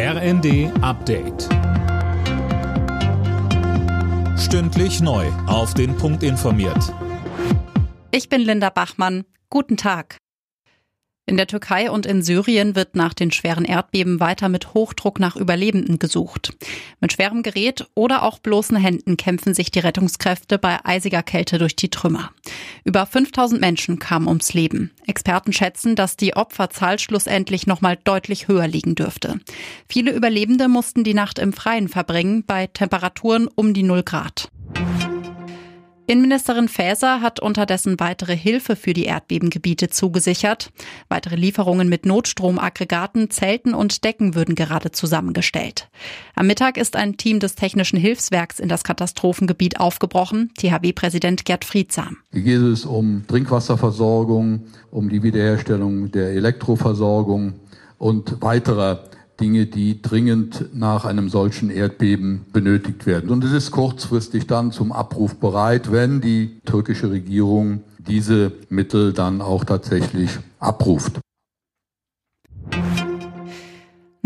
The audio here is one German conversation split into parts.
RND Update. Stündlich neu. Auf den Punkt informiert. Ich bin Linda Bachmann. Guten Tag. In der Türkei und in Syrien wird nach den schweren Erdbeben weiter mit Hochdruck nach Überlebenden gesucht. Mit schwerem Gerät oder auch bloßen Händen kämpfen sich die Rettungskräfte bei eisiger Kälte durch die Trümmer. Über 5000 Menschen kamen ums Leben. Experten schätzen, dass die Opferzahl schlussendlich noch mal deutlich höher liegen dürfte. Viele Überlebende mussten die Nacht im Freien verbringen, bei Temperaturen um die 0 Grad. Innenministerin Faeser hat unterdessen weitere Hilfe für die Erdbebengebiete zugesichert. Weitere Lieferungen mit Notstromaggregaten, Zelten und Decken würden gerade zusammengestellt. Am Mittag ist ein Team des Technischen Hilfswerks in das Katastrophengebiet aufgebrochen, THW-Präsident Gerd Friedsam. Hier geht es um Trinkwasserversorgung, um die Wiederherstellung der Elektroversorgung und weiterer Dinge, die dringend nach einem solchen Erdbeben benötigt werden. Und es ist kurzfristig dann zum Abruf bereit, wenn die türkische Regierung diese Mittel dann auch tatsächlich abruft.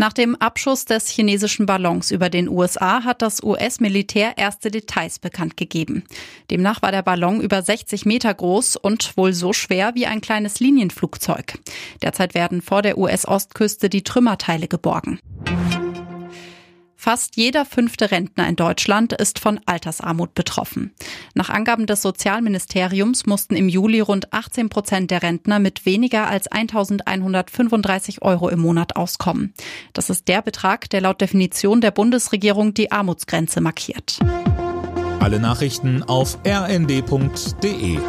Nach dem Abschuss des chinesischen Ballons über den USA hat das US-Militär erste Details bekannt gegeben. Demnach war der Ballon über 60 Meter groß und wohl so schwer wie ein kleines Linienflugzeug. Derzeit werden vor der US-Ostküste die Trümmerteile geborgen. Fast jeder fünfte Rentner in Deutschland ist von Altersarmut betroffen. Nach Angaben des Sozialministeriums mussten im Juli rund 18 Prozent der Rentner mit weniger als 1135 Euro im Monat auskommen. Das ist der Betrag, der laut Definition der Bundesregierung die Armutsgrenze markiert. Alle Nachrichten auf rnd.de